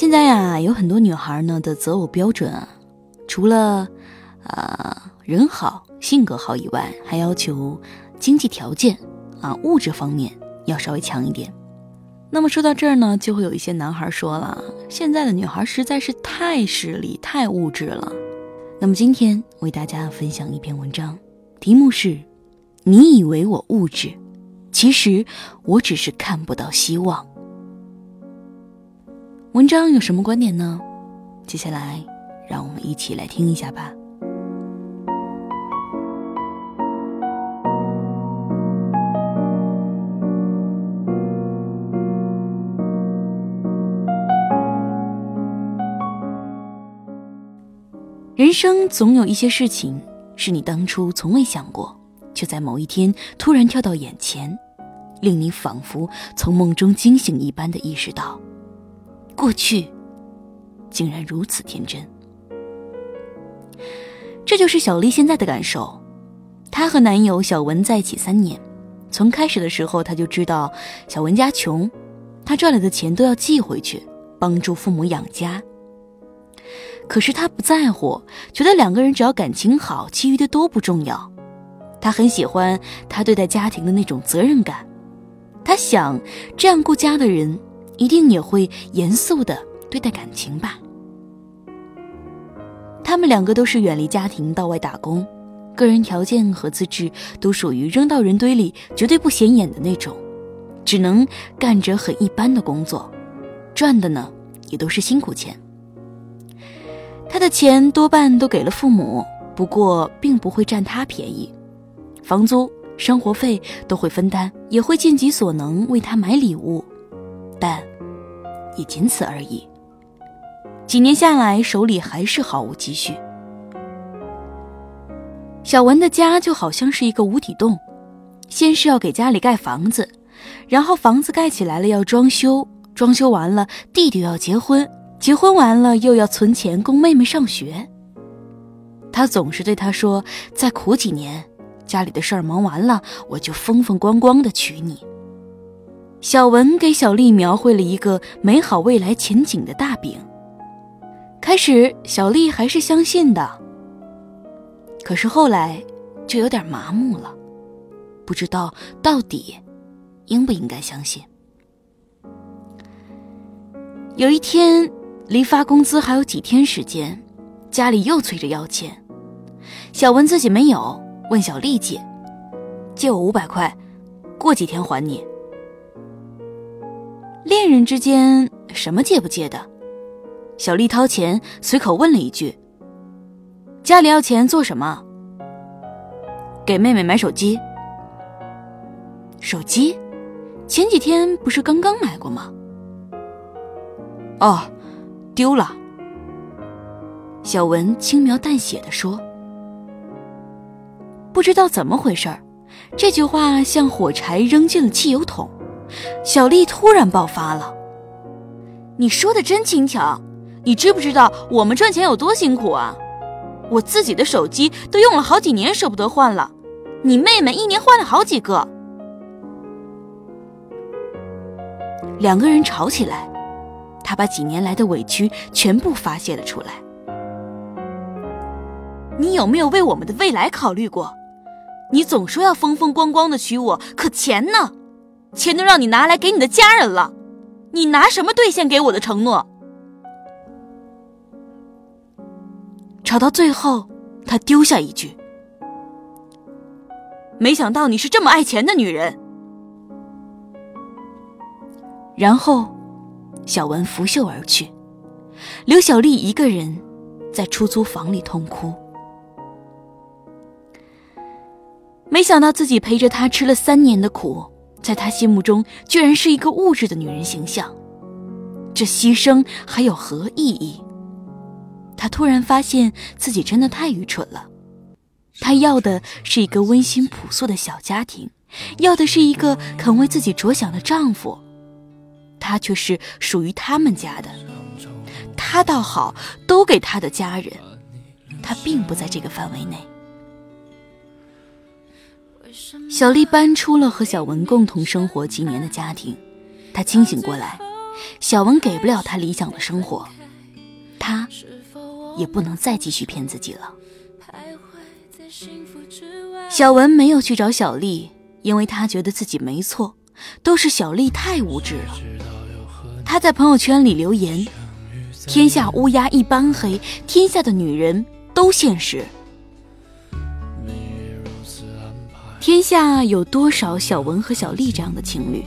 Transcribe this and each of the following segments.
现在呀，有很多女孩呢的择偶标准啊，除了啊人好、性格好以外，还要求经济条件啊物质方面要稍微强一点。那么说到这儿呢，就会有一些男孩说了，现在的女孩实在是太势利、太物质了。那么今天为大家分享一篇文章，题目是。你以为我物质，其实我只是看不到希望。文章有什么观点呢？接下来，让我们一起来听一下吧。人生总有一些事情，是你当初从未想过。却在某一天突然跳到眼前，令你仿佛从梦中惊醒一般的意识到，过去竟然如此天真。这就是小丽现在的感受。她和男友小文在一起三年，从开始的时候，她就知道小文家穷，她赚来的钱都要寄回去，帮助父母养家。可是她不在乎，觉得两个人只要感情好，其余的都不重要。他很喜欢他对待家庭的那种责任感，他想这样顾家的人一定也会严肃的对待感情吧。他们两个都是远离家庭到外打工，个人条件和资质都属于扔到人堆里绝对不显眼的那种，只能干着很一般的工作，赚的呢也都是辛苦钱。他的钱多半都给了父母，不过并不会占他便宜。房租、生活费都会分担，也会尽己所能为他买礼物，也仅此而已。几年下来，手里还是毫无积蓄。小文的家就好像是一个无底洞，先是要给家里盖房子，然后房子盖起来了要装修，装修完了弟弟要结婚，结婚完了又要存钱供妹妹上学。他总是对他说：“再苦几年。”家里的事儿忙完了，我就风风光光的娶你。小文给小丽描绘了一个美好未来前景的大饼。开始，小丽还是相信的，可是后来就有点麻木了，不知道到底应不应该相信。有一天，离发工资还有几天时间，家里又催着要钱，小文自己没有。问小丽借，借我五百块，过几天还你。恋人之间什么借不借的？小丽掏钱，随口问了一句：“家里要钱做什么？”给妹妹买手机。手机？前几天不是刚刚买过吗？哦，丢了。小文轻描淡写的说。不知道怎么回事儿，这句话像火柴扔进了汽油桶。小丽突然爆发了：“你说的真轻巧，你知不知道我们赚钱有多辛苦啊？我自己的手机都用了好几年舍不得换了，你妹妹一年换了好几个。”两个人吵起来，他把几年来的委屈全部发泄了出来。你有没有为我们的未来考虑过？你总说要风风光光的娶我，可钱呢？钱都让你拿来给你的家人了，你拿什么兑现给我的承诺？吵到最后，他丢下一句：“没想到你是这么爱钱的女人。”然后，小文拂袖而去，刘小丽一个人在出租房里痛哭。没想到自己陪着他吃了三年的苦，在他心目中居然是一个物质的女人形象。这牺牲还有何意义？他突然发现自己真的太愚蠢了。他要的是一个温馨朴素的小家庭，要的是一个肯为自己着想的丈夫。他却是属于他们家的，他倒好，都给他的家人，他并不在这个范围内。小丽搬出了和小文共同生活几年的家庭，她清醒过来，小文给不了她理想的生活，她也不能再继续骗自己了。小文没有去找小丽，因为他觉得自己没错，都是小丽太无知了。他在朋友圈里留言：“天下乌鸦一般黑，天下的女人都现实。”天下有多少小文和小丽这样的情侣，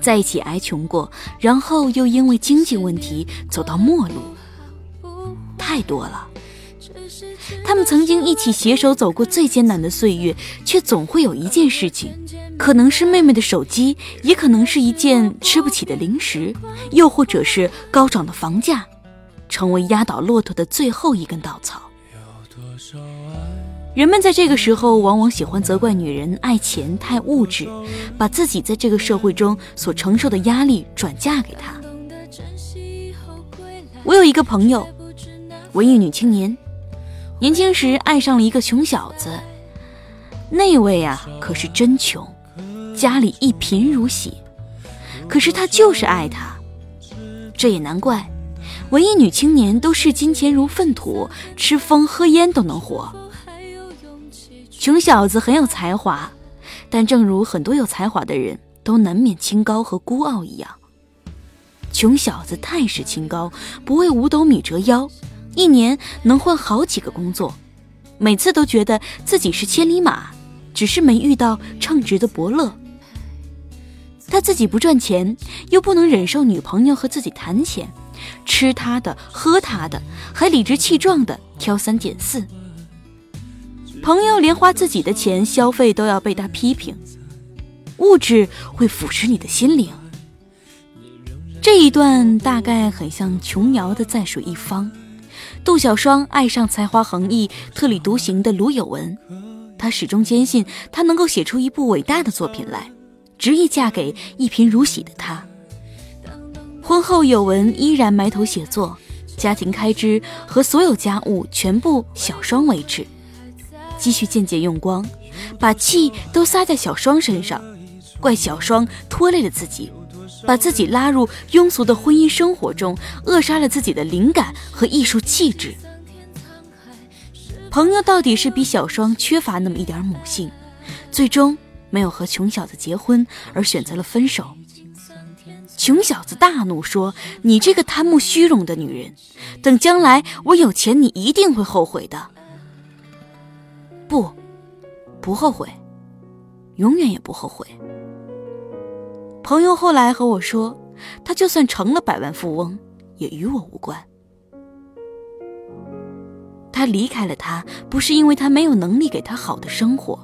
在一起挨穷过，然后又因为经济问题走到末路？太多了。他们曾经一起携手走过最艰难的岁月，却总会有一件事情，可能是妹妹的手机，也可能是一件吃不起的零食，又或者是高涨的房价，成为压倒骆驼的最后一根稻草。人们在这个时候往往喜欢责怪女人爱钱太物质，把自己在这个社会中所承受的压力转嫁给他。我有一个朋友，文艺女青年，年轻时爱上了一个穷小子，那位啊可是真穷，家里一贫如洗，可是他就是爱他，这也难怪，文艺女青年都视金钱如粪土，吃风喝烟都能活。穷小子很有才华，但正如很多有才华的人都难免清高和孤傲一样，穷小子太是清高，不为五斗米折腰，一年能换好几个工作，每次都觉得自己是千里马，只是没遇到称职的伯乐。他自己不赚钱，又不能忍受女朋友和自己谈钱，吃他的，喝他的，还理直气壮的挑三拣四。朋友连花自己的钱消费都要被他批评，物质会腐蚀你的心灵。这一段大概很像琼瑶的《在水一方》，杜小双爱上才华横溢、特立独行的卢有文，她始终坚信他能够写出一部伟大的作品来，执意嫁给一贫如洗的他。婚后，有文依然埋头写作，家庭开支和所有家务全部小双维持。积蓄渐渐用光，把气都撒在小双身上，怪小双拖累了自己，把自己拉入庸俗的婚姻生活中，扼杀了自己的灵感和艺术气质。朋友到底是比小双缺乏那么一点母性，最终没有和穷小子结婚，而选择了分手。穷小子大怒说：“你这个贪慕虚荣的女人，等将来我有钱，你一定会后悔的。”不，不后悔，永远也不后悔。朋友后来和我说，他就算成了百万富翁，也与我无关。他离开了他，不是因为他没有能力给他好的生活，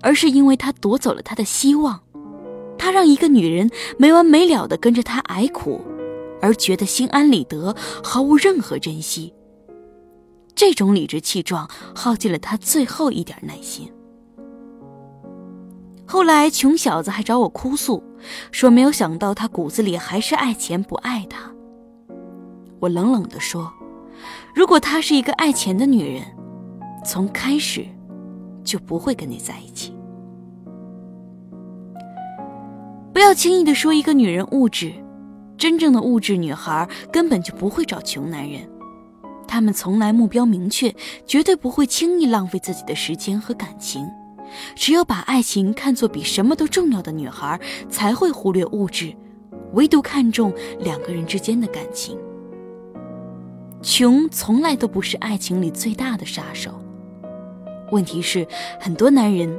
而是因为他夺走了他的希望。他让一个女人没完没了的跟着他挨苦，而觉得心安理得，毫无任何珍惜。这种理直气壮耗尽了他最后一点耐心。后来，穷小子还找我哭诉，说没有想到他骨子里还是爱钱不爱他。我冷冷地说：“如果她是一个爱钱的女人，从开始就不会跟你在一起。不要轻易的说一个女人物质，真正的物质女孩根本就不会找穷男人。”他们从来目标明确，绝对不会轻易浪费自己的时间和感情。只有把爱情看作比什么都重要的女孩，才会忽略物质，唯独看重两个人之间的感情。穷从来都不是爱情里最大的杀手。问题是，很多男人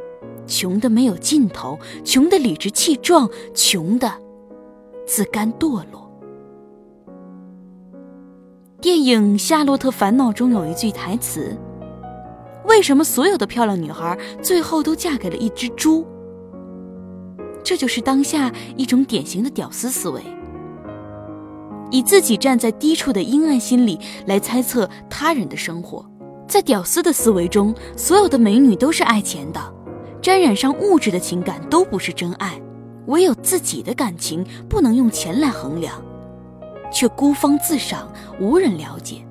穷的没有尽头，穷的理直气壮，穷的自甘堕落。电影《夏洛特烦恼》中有一句台词：“为什么所有的漂亮女孩最后都嫁给了一只猪？”这就是当下一种典型的屌丝思维。以自己站在低处的阴暗心理来猜测他人的生活。在屌丝的思维中，所有的美女都是爱钱的，沾染上物质的情感都不是真爱，唯有自己的感情不能用钱来衡量，却孤芳自赏，无人了解。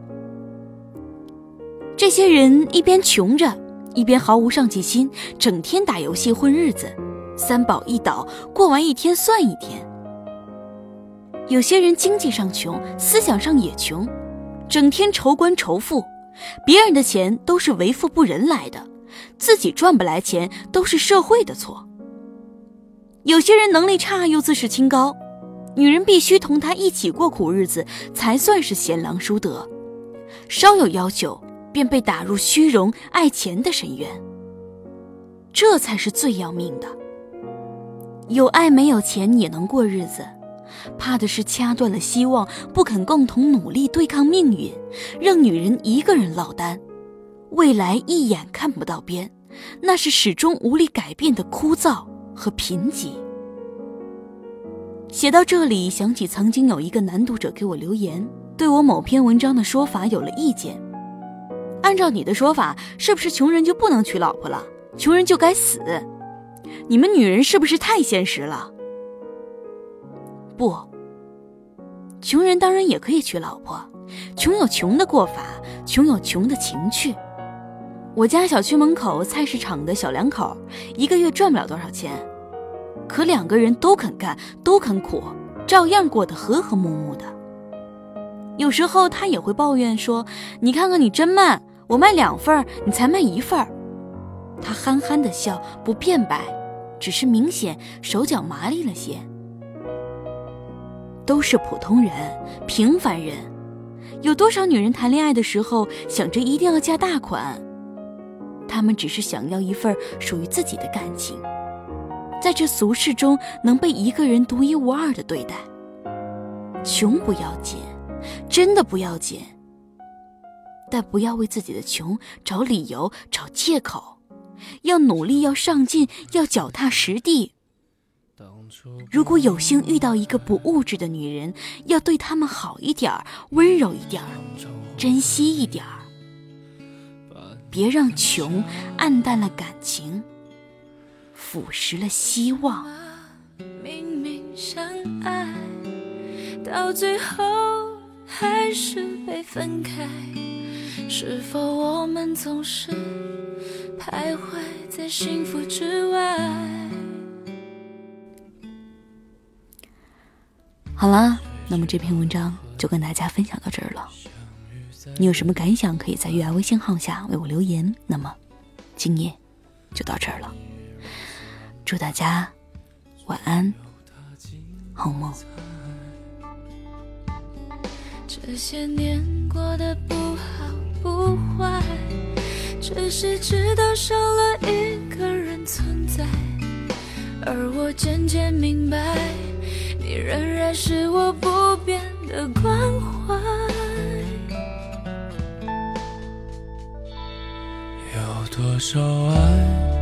这些人一边穷着，一边毫无上进心，整天打游戏混日子，三宝一倒，过完一天算一天。有些人经济上穷，思想上也穷，整天愁官愁富，别人的钱都是为富不仁来的，自己赚不来钱都是社会的错。有些人能力差又自视清高，女人必须同他一起过苦日子才算是贤良淑德，稍有要求便被打入虚荣爱钱的深渊，这才是最要命的。有爱没有钱也能过日子。怕的是掐断了希望，不肯共同努力对抗命运，让女人一个人落单，未来一眼看不到边，那是始终无力改变的枯燥和贫瘠。写到这里，想起曾经有一个男读者给我留言，对我某篇文章的说法有了意见。按照你的说法，是不是穷人就不能娶老婆了？穷人就该死？你们女人是不是太现实了？不，穷人当然也可以娶老婆，穷有穷的过法，穷有穷的情趣。我家小区门口菜市场的小两口，一个月赚不了多少钱，可两个人都肯干，都肯苦，照样过得和和睦睦的。有时候他也会抱怨说：“你看看你真慢，我卖两份你才卖一份他憨憨的笑，不辩白，只是明显手脚麻利了些。都是普通人，平凡人，有多少女人谈恋爱的时候想着一定要嫁大款？她们只是想要一份属于自己的感情，在这俗世中能被一个人独一无二的对待。穷不要紧，真的不要紧，但不要为自己的穷找理由、找借口，要努力，要上进，要脚踏实地。如果有幸遇到一个不物质的女人，要对她们好一点儿，温柔一点儿，珍惜一点儿，别让穷暗淡了感情，腐蚀了希望。明明相爱，到最后还是被分开，是否我们总是徘徊在幸福之外？好了，那么这篇文章就跟大家分享到这儿了。你有什么感想，可以在月牙微信号下为我留言。那么，今夜就到这儿了。祝大家晚安，好梦。这些年过得不好不坏，只是知道少了一个人存在，而我渐渐明白。你仍然是我不变的关怀。有多少爱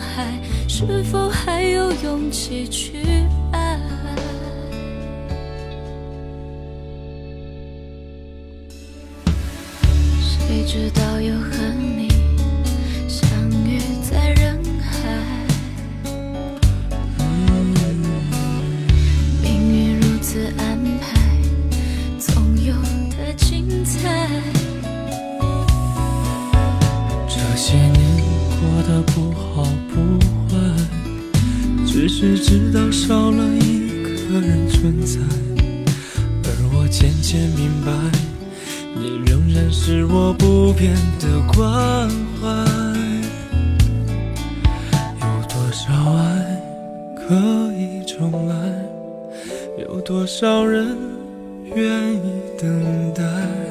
是否还有勇气去爱？谁知道又和你直到少了一个人存在，而我渐渐明白，你仍然是我不变的关怀。有多少爱可以重来？有多少人愿意等待？